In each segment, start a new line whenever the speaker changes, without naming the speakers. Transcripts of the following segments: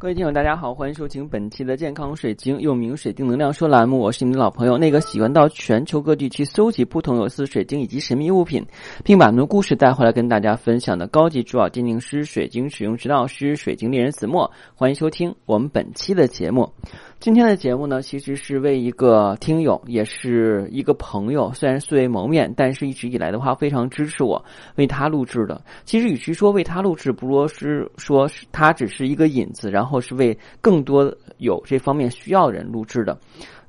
各位听友，大家好，欢迎收听本期的健康水晶，又名水晶能量说栏目。我是你的老朋友，那个喜欢到全球各地去搜集不同有色水晶以及神秘物品，并把很多故事带回来跟大家分享的高级珠宝鉴定师、水晶使用指导师、水晶猎人子墨。欢迎收听我们本期的节目。今天的节目呢，其实是为一个听友，也是一个朋友，虽然素未谋面，但是一直以来的话非常支持我，为他录制的。其实与其说为他录制，不如是说是他只是一个引子，然后是为更多有这方面需要的人录制的。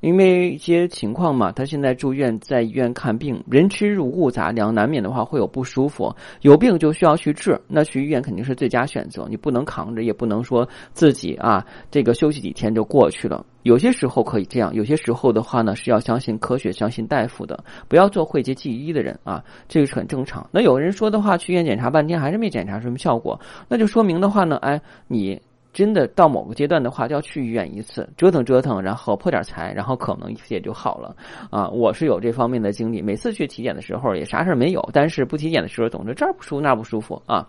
因为一些情况嘛，他现在住院，在医院看病，人吃入物杂粮，难免的话会有不舒服。有病就需要去治，那去医院肯定是最佳选择。你不能扛着，也不能说自己啊，这个休息几天就过去了。有些时候可以这样，有些时候的话呢，是要相信科学，相信大夫的，不要做讳疾忌医的人啊，这个是很正常。那有人说的话，去医院检查半天还是没检查出什么效果，那就说明的话呢，哎，你。真的到某个阶段的话，就要去医院一次折腾折腾，然后破点财，然后可能一切就好了啊！我是有这方面的经历，每次去体检的时候也啥事儿没有，但是不体检的时候总是这儿不舒服那儿不舒服啊。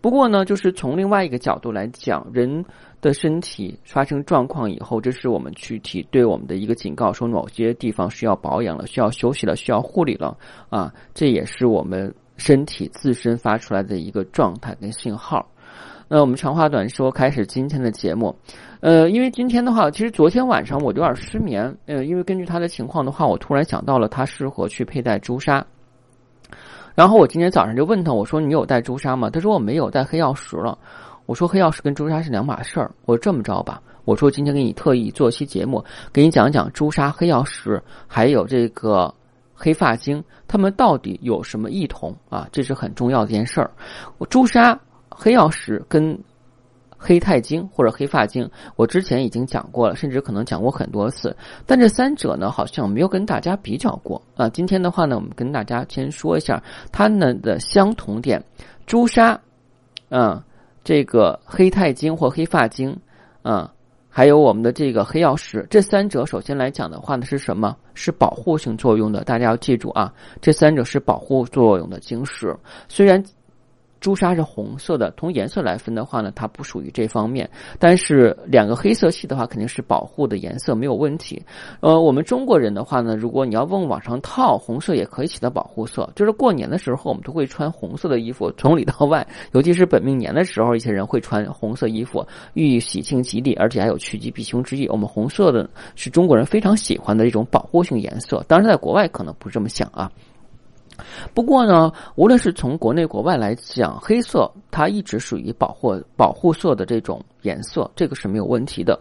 不过呢，就是从另外一个角度来讲，人的身体发生状况以后，这是我们躯体对我们的一个警告，说某些地方需要保养了，需要休息了，需要护理了啊！这也是我们身体自身发出来的一个状态跟信号。那我们长话短说，开始今天的节目。呃，因为今天的话，其实昨天晚上我有点失眠。呃，因为根据他的情况的话，我突然想到了他适合去佩戴朱砂。然后我今天早上就问他，我说你有戴朱砂吗？他说我没有戴黑曜石了。我说黑曜石跟朱砂是两码事儿。我说这么着吧，我说今天给你特意做期节目，给你讲讲朱砂、黑曜石还有这个黑发晶，它们到底有什么异同啊？这是很重要的一件事儿。朱砂。黑曜石跟黑钛晶或者黑发晶，我之前已经讲过了，甚至可能讲过很多次。但这三者呢，好像没有跟大家比较过啊。今天的话呢，我们跟大家先说一下它们的相同点：朱砂，嗯，这个黑钛晶或黑发晶，嗯，还有我们的这个黑曜石。这三者首先来讲的话呢，是什么？是保护性作用的。大家要记住啊，这三者是保护作用的晶石。虽然。朱砂是红色的，从颜色来分的话呢，它不属于这方面。但是两个黑色系的话，肯定是保护的颜色，没有问题。呃，我们中国人的话呢，如果你要问往上套，红色也可以起到保护色。就是过年的时候，我们都会穿红色的衣服，从里到外，尤其是本命年的时候，一些人会穿红色衣服，寓意喜庆吉利，而且还有趋吉避凶之意。我们红色的是中国人非常喜欢的一种保护性颜色，当然在国外可能不是这么想啊。不过呢，无论是从国内国外来讲，黑色它一直属于保护保护色的这种颜色，这个是没有问题的。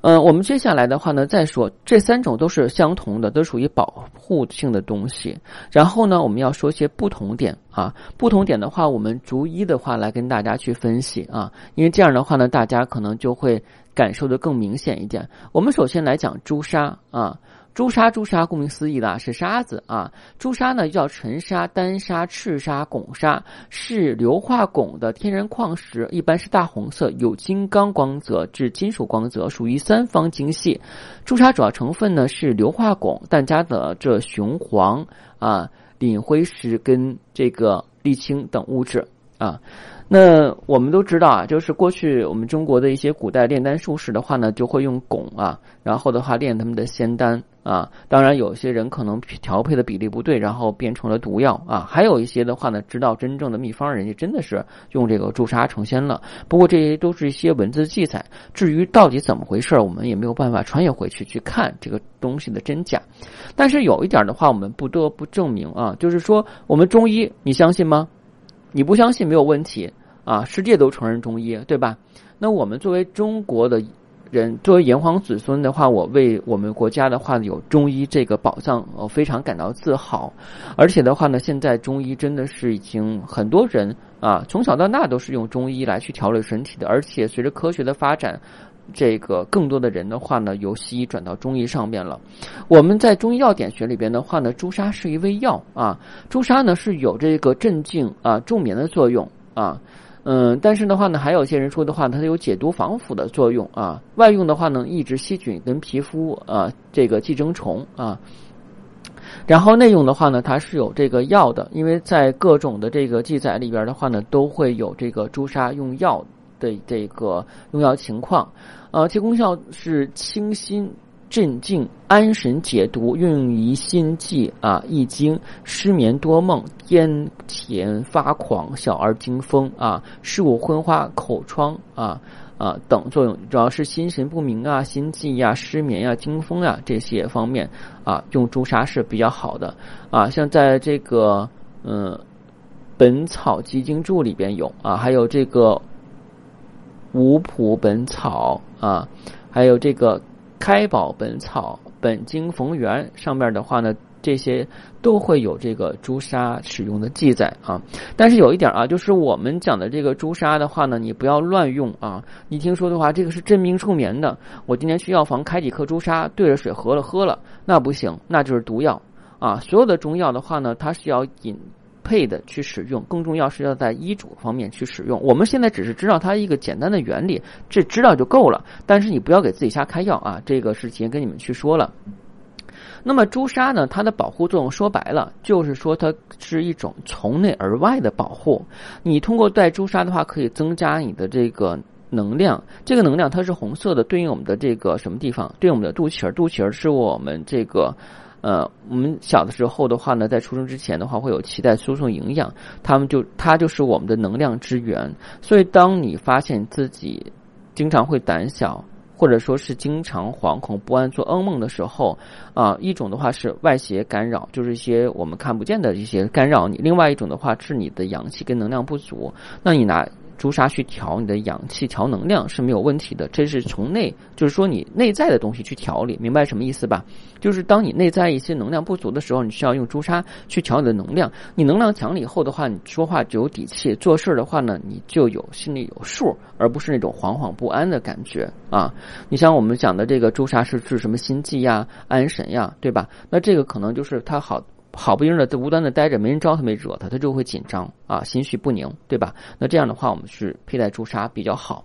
呃，我们接下来的话呢，再说这三种都是相同的，都属于保护性的东西。然后呢，我们要说些不同点啊，不同点的话，我们逐一的话来跟大家去分析啊，因为这样的话呢，大家可能就会感受的更明显一点。我们首先来讲朱砂啊。朱砂，朱砂，顾名思义的是沙子啊。朱砂呢，又叫沉砂、丹砂、赤砂、汞砂，是硫化汞的天然矿石，一般是大红色，有金刚光泽至金属光泽，属于三方晶系。朱砂主要成分呢是硫化汞，但加的这雄黄啊、磷灰石跟这个沥青等物质啊。那我们都知道啊，就是过去我们中国的一些古代炼丹术士的话呢，就会用汞啊，然后的话炼他们的仙丹啊。当然，有些人可能调配的比例不对，然后变成了毒药啊。还有一些的话呢，知道真正的秘方，人家真的是用这个朱砂成仙了。不过这些都是一些文字记载，至于到底怎么回事，我们也没有办法穿越回去去看这个东西的真假。但是有一点的话，我们不得不证明啊，就是说我们中医，你相信吗？你不相信没有问题。啊，世界都承认中医，对吧？那我们作为中国的人，作为炎黄子孙的话，我为我们国家的话有中医这个宝藏，我非常感到自豪。而且的话呢，现在中医真的是已经很多人啊，从小到大都是用中医来去调理身体的。而且随着科学的发展，这个更多的人的话呢，由西医转到中医上面了。我们在中医药典学里边的话呢，朱砂是一味药啊，朱砂呢是有这个镇静啊、助眠的作用啊。嗯，但是的话呢，还有些人说的话，它有解毒防腐的作用啊。外用的话呢，抑制细菌跟皮肤啊这个寄生虫啊。然后内用的话呢，它是有这个药的，因为在各种的这个记载里边的话呢，都会有这个朱砂用药的这个用药情况。呃，其功效是清心。镇静、安神、解毒，用于心悸啊、易惊、失眠多梦、癫痫发狂、小儿惊风啊、视物昏花、口疮啊啊等作用，主要是心神不明啊、心悸呀、失眠呀、惊风呀这些方面啊，用朱砂是比较好的啊。像在这个嗯《本草集经注》里边有啊，还有这个《五普本草》啊，还有这个。开宝本草本经逢源上面的话呢，这些都会有这个朱砂使用的记载啊。但是有一点啊，就是我们讲的这个朱砂的话呢，你不要乱用啊。你听说的话，这个是镇病助眠的，我今天去药房开几颗朱砂兑着水喝了喝了，那不行，那就是毒药啊。所有的中药的话呢，它是要引。配的去使用，更重要是要在医嘱方面去使用。我们现在只是知道它一个简单的原理，这知道就够了。但是你不要给自己瞎开药啊！这个是提前跟你们去说了。那么朱砂呢？它的保护作用说白了，就是说它是一种从内而外的保护。你通过戴朱砂的话，可以增加你的这个能量。这个能量它是红色的，对应我们的这个什么地方？对应我们的肚脐儿。肚脐儿是我们这个。呃，我们小的时候的话呢，在出生之前的话，会有脐带输送营养，他们就它就是我们的能量之源。所以，当你发现自己经常会胆小，或者说是经常惶恐不安、做噩梦的时候，啊，一种的话是外邪干扰，就是一些我们看不见的一些干扰你；另外一种的话是你的阳气跟能量不足，那你拿。朱砂去调你的氧气、调能量是没有问题的，这是从内，就是说你内在的东西去调理，明白什么意思吧？就是当你内在一些能量不足的时候，你需要用朱砂去调你的能量。你能量强了以后的话，你说话就有底气，做事的话呢，你就有心里有数，而不是那种惶惶不安的感觉啊。你像我们讲的这个朱砂是治什么心悸呀、安神呀，对吧？那这个可能就是它好。好不容易的在无端的待着，没人招他，没惹他，他就会紧张啊，心绪不宁，对吧？那这样的话，我们是佩戴朱砂比较好。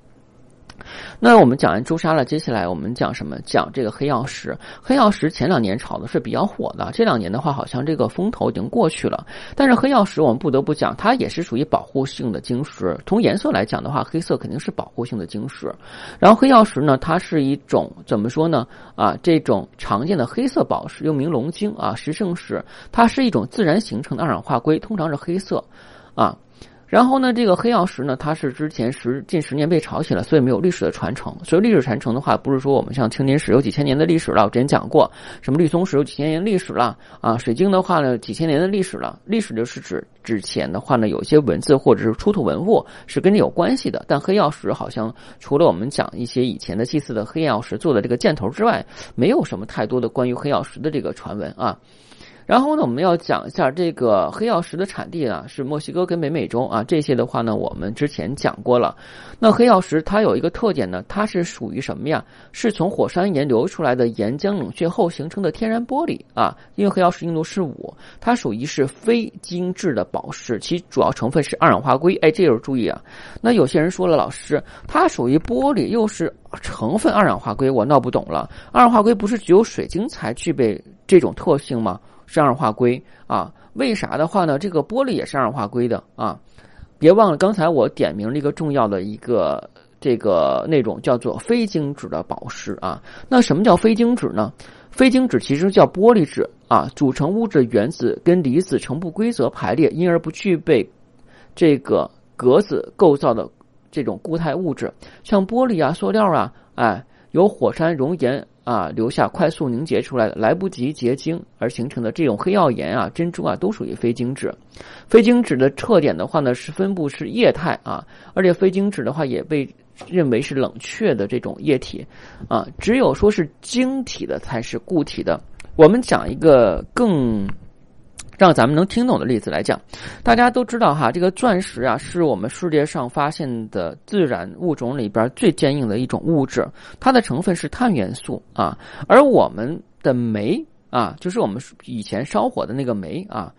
那我们讲完朱砂了，接下来我们讲什么？讲这个黑曜石。黑曜石前两年炒的是比较火的，这两年的话，好像这个风头已经过去了。但是黑曜石，我们不得不讲，它也是属于保护性的晶石。从颜色来讲的话，黑色肯定是保护性的晶石。然后黑曜石呢，它是一种怎么说呢？啊，这种常见的黑色宝石，又名龙晶啊、石圣石，它是一种自然形成的二氧化硅，通常是黑色，啊。然后呢，这个黑曜石呢，它是之前十近十年被炒起了，所以没有历史的传承。所以历史传承的话，不是说我们像青金石有几千年的历史了，我之前讲过，什么绿松石有几千年历史了啊，水晶的话呢，几千年的历史了。历史就是指之前的话呢，有些文字或者是出土文物是跟这有关系的。但黑曜石好像除了我们讲一些以前的祭祀的黑曜石做的这个箭头之外，没有什么太多的关于黑曜石的这个传闻啊。然后呢，我们要讲一下这个黑曜石的产地啊，是墨西哥跟北美洲啊。这些的话呢，我们之前讲过了。那黑曜石它有一个特点呢，它是属于什么呀？是从火山岩流出来的岩浆冷却后形成的天然玻璃啊。因为黑曜石硬度是五，它属于是非精致的宝石，其主要成分是二氧化硅。哎，这有注意啊。那有些人说了，老师，它属于玻璃，又是成分二氧化硅，我闹不懂了。二氧化硅不是只有水晶才具备这种特性吗？是二氧化硅啊？为啥的话呢？这个玻璃也是二氧化硅的啊！别忘了，刚才我点名了一个重要的一个这个那种叫做非晶质的宝石啊。那什么叫非晶质呢？非晶质其实叫玻璃质啊，组成物质原子跟离子呈不规则排列，因而不具备这个格子构造的这种固态物质，像玻璃啊、塑料啊，哎，有火山熔岩。啊，留下快速凝结出来的，来不及结晶而形成的这种黑曜岩啊、珍珠啊，都属于非晶质。非晶质的特点的话呢，是分布是液态啊，而且非晶质的话也被认为是冷却的这种液体啊，只有说是晶体的才是固体的。我们讲一个更。让咱们能听懂的例子来讲，大家都知道哈，这个钻石啊，是我们世界上发现的自然物种里边最坚硬的一种物质，它的成分是碳元素啊。而我们的煤啊，就是我们以前烧火的那个煤啊，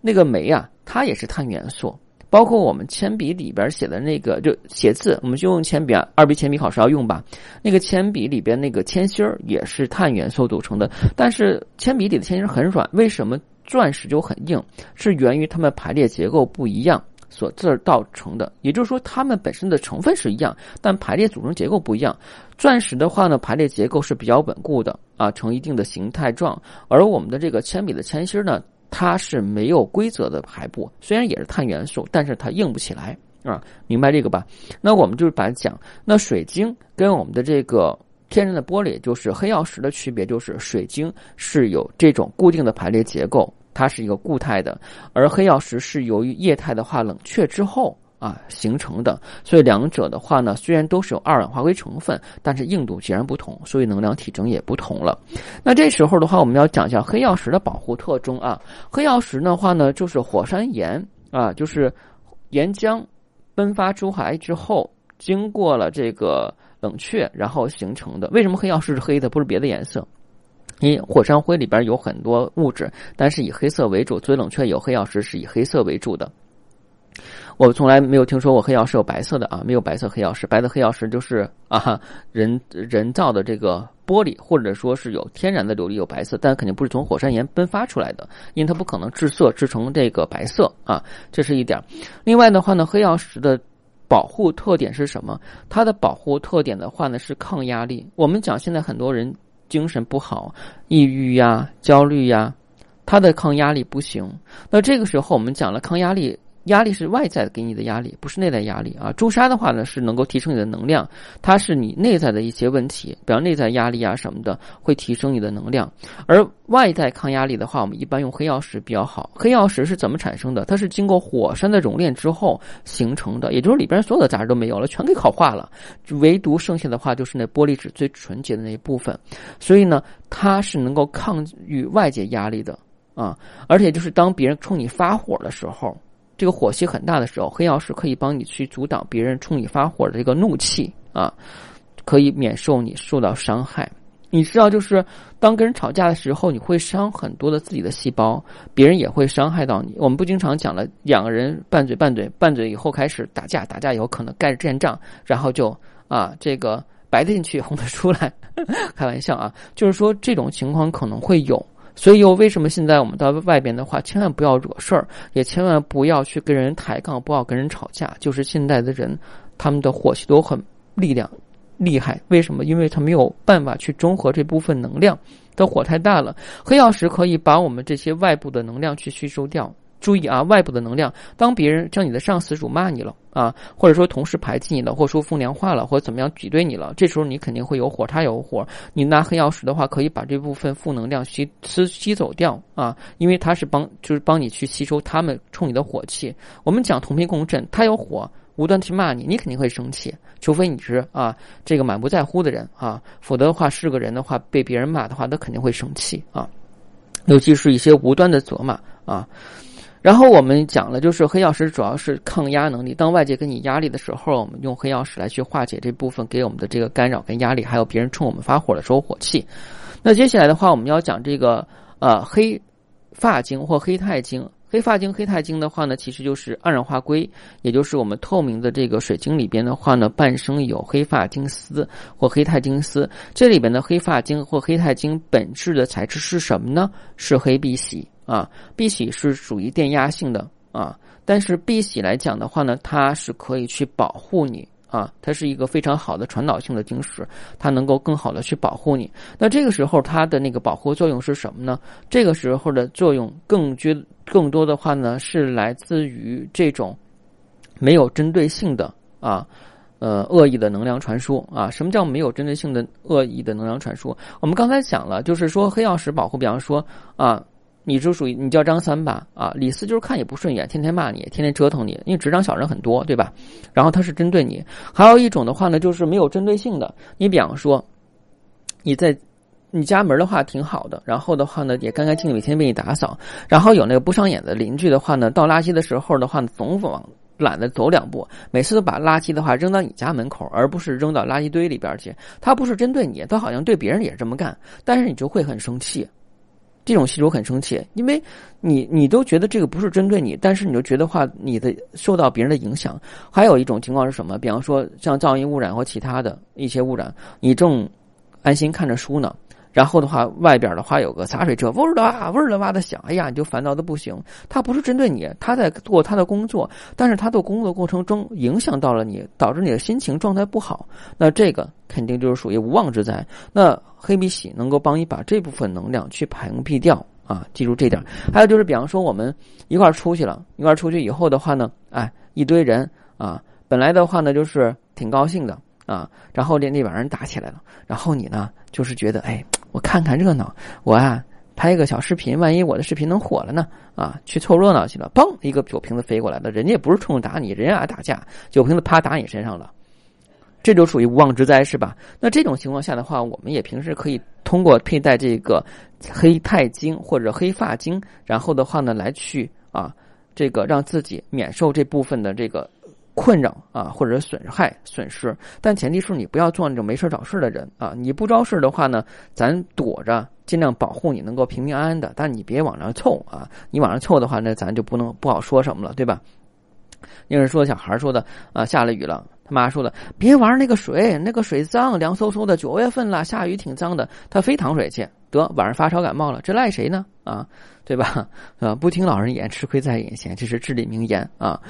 那个煤啊，它也是碳元素。包括我们铅笔里边写的那个，就写字，我们就用铅笔啊，二 B 铅笔考试要用吧？那个铅笔里边那个铅芯儿也是碳元素组成的，但是铅笔里的铅芯很软，为什么？钻石就很硬，是源于它们排列结构不一样，所制造成的。也就是说，它们本身的成分是一样，但排列组成结构不一样。钻石的话呢，排列结构是比较稳固的啊，成一定的形态状。而我们的这个铅笔的铅芯呢，它是没有规则的排布，虽然也是碳元素，但是它硬不起来啊，明白这个吧？那我们就是把讲，那水晶跟我们的这个。天然的玻璃就是黑曜石的区别，就是水晶是有这种固定的排列结构，它是一个固态的，而黑曜石是由于液态的话冷却之后啊形成的，所以两者的话呢，虽然都是有二氧化硅成分，但是硬度截然不同，所以能量体征也不同了。那这时候的话，我们要讲一下黑曜石的保护特征啊。黑曜石的话呢，就是火山岩啊，就是岩浆喷发出海之后，经过了这个。冷却然后形成的，为什么黑曜石是黑的，不是别的颜色？因火山灰里边有很多物质，但是以黑色为主，所以冷却有黑曜石是以黑色为主的。我从来没有听说过黑曜石有白色的啊，没有白色黑曜石，白的黑曜石就是啊人人造的这个玻璃，或者说是有天然的琉璃有白色，但肯定不是从火山岩喷发出来的，因为它不可能制色制成这个白色啊，这是一点。另外的话呢，黑曜石的。保护特点是什么？它的保护特点的话呢是抗压力。我们讲现在很多人精神不好、抑郁呀、焦虑呀，它的抗压力不行。那这个时候我们讲了抗压力。压力是外在给你的压力，不是内在压力啊。朱砂的话呢，是能够提升你的能量，它是你内在的一些问题，比方内在压力啊什么的，会提升你的能量。而外在抗压力的话，我们一般用黑曜石比较好。黑曜石是怎么产生的？它是经过火山的熔炼之后形成的，也就是里边所有的杂质都没有了，全给烤化了，唯独剩下的话就是那玻璃质最纯洁的那一部分。所以呢，它是能够抗御外界压力的啊，而且就是当别人冲你发火的时候。这个火气很大的时候，黑曜石可以帮你去阻挡别人冲你发火的这个怒气啊，可以免受你受到伤害。你知道，就是当跟人吵架的时候，你会伤很多的自己的细胞，别人也会伤害到你。我们不经常讲了，两个人拌嘴拌嘴拌嘴以后开始打架，打架以后可能盖着阵仗，然后就啊这个白的进去，红的出来。开玩笑啊，就是说这种情况可能会有。所以，又为什么现在我们到外边的话，千万不要惹事儿，也千万不要去跟人抬杠，不要跟人吵架。就是现在的人，他们的火气都很力量厉害。为什么？因为他没有办法去中和这部分能量，的火太大了。黑曜石可以把我们这些外部的能量去吸收掉。注意啊，外部的能量，当别人像你的上司辱骂你了啊，或者说同事排挤你了，或者说风凉话了，或者怎么样挤兑你了，这时候你肯定会有火，他有火。你拿黑曜石的话，可以把这部分负能量吸吸吸走掉啊，因为它是帮就是帮你去吸收他们冲你的火气。我们讲同频共振，他有火，无端去骂你，你肯定会生气，除非你是啊这个满不在乎的人啊，否则的话是个人的话，被别人骂的话，他肯定会生气啊，尤其是一些无端的责骂啊。然后我们讲了，就是黑曜石主要是抗压能力。当外界给你压力的时候，我们用黑曜石来去化解这部分给我们的这个干扰跟压力，还有别人冲我们发火的时候火气。那接下来的话，我们要讲这个呃黑发晶或黑钛晶。黑发晶、黑钛晶的话呢，其实就是二氧化硅，也就是我们透明的这个水晶里边的话呢，伴生有黑发晶丝或黑钛晶丝。这里边的黑发晶或黑钛晶本质的材质是什么呢？是黑碧玺。啊，碧玺是属于电压性的啊，但是碧玺来讲的话呢，它是可以去保护你啊，它是一个非常好的传导性的晶石，它能够更好的去保护你。那这个时候它的那个保护作用是什么呢？这个时候的作用更觉更多的话呢，是来自于这种没有针对性的啊，呃，恶意的能量传输啊。什么叫没有针对性的恶意的能量传输？我们刚才讲了，就是说黑曜石保护，比方说啊。你就属于你叫张三吧，啊，李四就是看也不顺眼，天天骂你，天天折腾你，因为执掌小人很多，对吧？然后他是针对你，还有一种的话呢，就是没有针对性的。你比方说，你在你家门的话挺好的，然后的话呢也干干净净，每天为你打扫。然后有那个不上眼的邻居的话呢，倒垃圾的时候的话，总往懒得走两步，每次都把垃圾的话扔到你家门口，而不是扔到垃圾堆里边去。他不是针对你，他好像对别人也这么干，但是你就会很生气。这种细主很生气，因为你你都觉得这个不是针对你，但是你就觉得话你的受到别人的影响。还有一种情况是什么？比方说像噪音污染或其他的一些污染，你正安心看着书呢，然后的话，外边的话有个洒水车，嗡儿的哇，嗡儿的哇的响，哎呀，你就烦躁的不行。他不是针对你，他在做他的工作，但是他做工作过程中影响到了你，导致你的心情状态不好，那这个肯定就是属于无妄之灾。那黑碧玺能够帮你把这部分能量去屏蔽掉啊，记住这点。还有就是，比方说我们一块出去了，一块出去以后的话呢，哎，一堆人啊，本来的话呢就是挺高兴的。啊，然后那那帮人打起来了，然后你呢，就是觉得，哎，我看看热闹，我啊拍一个小视频，万一我的视频能火了呢？啊，去凑热闹去了，嘣，一个酒瓶子飞过来了，人家也不是冲着打你，人家打架，酒瓶子啪打你身上了，这就属于无妄之灾，是吧？那这种情况下的话，我们也平时可以通过佩戴这个黑钛金或者黑发晶，然后的话呢，来去啊，这个让自己免受这部分的这个。困扰啊，或者损害损失，但前提是你不要做那种没事找事的人啊！你不招事的话呢，咱躲着，尽量保护你能够平平安安的。但你别往上凑啊！你往上凑的话，那咱就不能不好说什么了，对吧？有人说小孩说的啊，下了雨了，他妈说的别玩那个水，那个水脏，凉飕飕的。九月份了，下雨挺脏的，他非淌水去，得晚上发烧感冒了，这赖谁呢？啊！对吧？啊，不听老人言，吃亏在眼前，这是至理名言啊。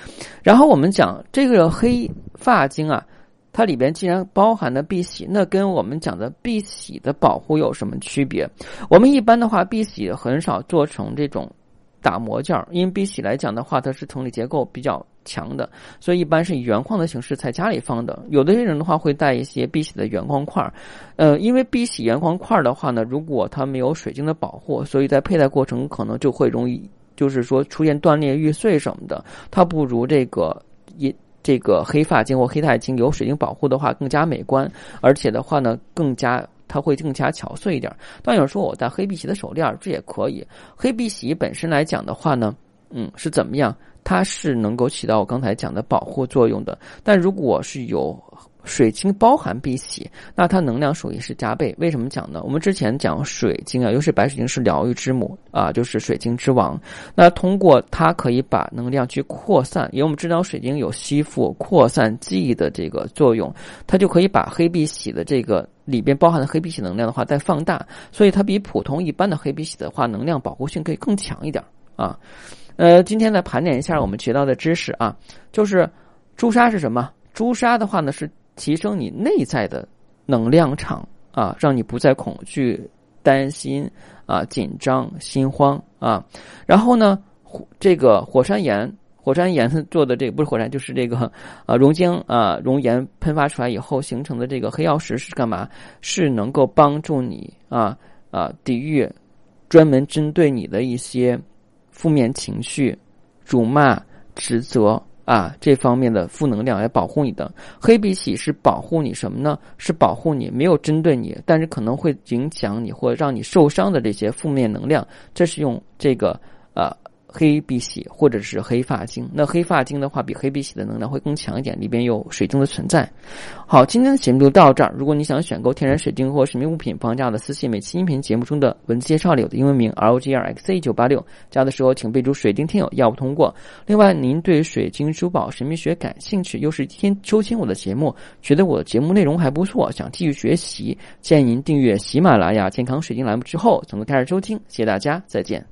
然后我们讲这个黑发晶啊，它里边既然包含了碧玺，那跟我们讲的碧玺的保护有什么区别？我们一般的话，碧玺很少做成这种。打磨件儿，因为碧玺来讲的话，它是同理结构比较强的，所以一般是以原矿的形式在家里放的。有的人的话会带一些碧玺的原矿块儿，呃，因为碧玺原矿块儿的话呢，如果它没有水晶的保护，所以在佩戴过程可能就会容易，就是说出现断裂、玉碎什么的。它不如这个一这个黑发晶或黑钛晶有水晶保护的话更加美观，而且的话呢更加。它会更加巧碎一点。但有人说我戴黑碧玺的手链，这也可以。黑碧玺本身来讲的话呢，嗯，是怎么样？它是能够起到我刚才讲的保护作用的。但如果是有水晶包含碧玺，那它能量属于是加倍。为什么讲呢？我们之前讲水晶啊，尤其白水晶是疗愈之母啊，就是水晶之王。那通过它可以把能量去扩散，因为我们知道水晶有吸附、扩散记忆的这个作用，它就可以把黑碧玺的这个里边包含的黑碧玺能量的话再放大，所以它比普通一般的黑碧玺的话，能量保护性可以更强一点啊。呃，今天来盘点一下我们学到的知识啊，就是朱砂是什么？朱砂的话呢是。提升你内在的能量场啊，让你不再恐惧、担心啊、紧张、心慌啊。然后呢，这个火山岩，火山岩做的这个不是火山，就是这个啊熔浆啊熔岩喷发出来以后形成的这个黑曜石是干嘛？是能够帮助你啊啊抵御专门针对你的一些负面情绪、辱骂、指责。啊，这方面的负能量来保护你的黑碧玺是保护你什么呢？是保护你没有针对你，但是可能会影响你或让你受伤的这些负面能量。这是用这个啊。黑碧玺或者是黑发晶，那黑发晶的话比黑碧玺的能量会更强一点，里边有水晶的存在。好，今天的节目就到这儿。如果你想选购天然水晶或神秘物品，放价的私信每期音频节目中的文字介绍里有的英文名 R O G R X A 九八六，加的时候请备注水晶听友，要不通过。另外，您对水晶珠宝神秘学感兴趣，又是天收听我的节目，觉得我的节目内容还不错，想继续学习，建议您订阅喜马拉雅健康水晶栏目之后，从头开始收听。谢谢大家，再见。